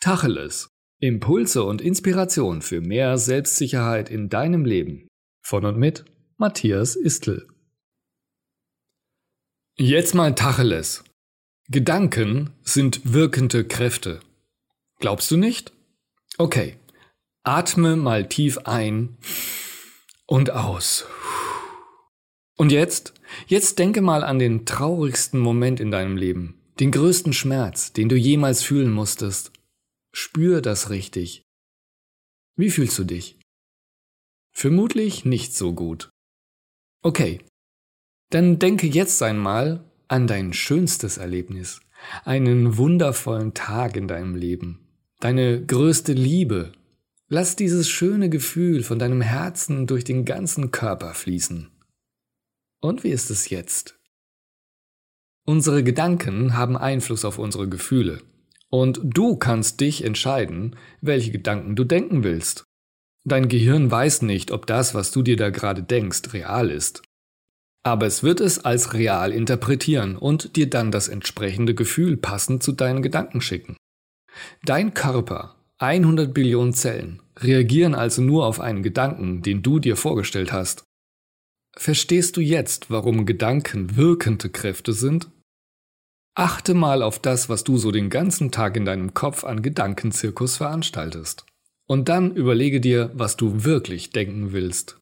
Tacheles. Impulse und Inspiration für mehr Selbstsicherheit in deinem Leben. Von und mit Matthias Istl. Jetzt mal Tacheles. Gedanken sind wirkende Kräfte. Glaubst du nicht? Okay. Atme mal tief ein und aus. Und jetzt? Jetzt denke mal an den traurigsten Moment in deinem Leben, den größten Schmerz, den du jemals fühlen musstest. Spür das richtig. Wie fühlst du dich? Vermutlich nicht so gut. Okay, dann denke jetzt einmal an dein schönstes Erlebnis, einen wundervollen Tag in deinem Leben, deine größte Liebe. Lass dieses schöne Gefühl von deinem Herzen durch den ganzen Körper fließen. Und wie ist es jetzt? Unsere Gedanken haben Einfluss auf unsere Gefühle. Und du kannst dich entscheiden, welche Gedanken du denken willst. Dein Gehirn weiß nicht, ob das, was du dir da gerade denkst, real ist. Aber es wird es als real interpretieren und dir dann das entsprechende Gefühl passend zu deinen Gedanken schicken. Dein Körper, 100 Billionen Zellen, reagieren also nur auf einen Gedanken, den du dir vorgestellt hast. Verstehst du jetzt, warum Gedanken wirkende Kräfte sind? Achte mal auf das, was du so den ganzen Tag in deinem Kopf an Gedankenzirkus veranstaltest. Und dann überlege dir, was du wirklich denken willst.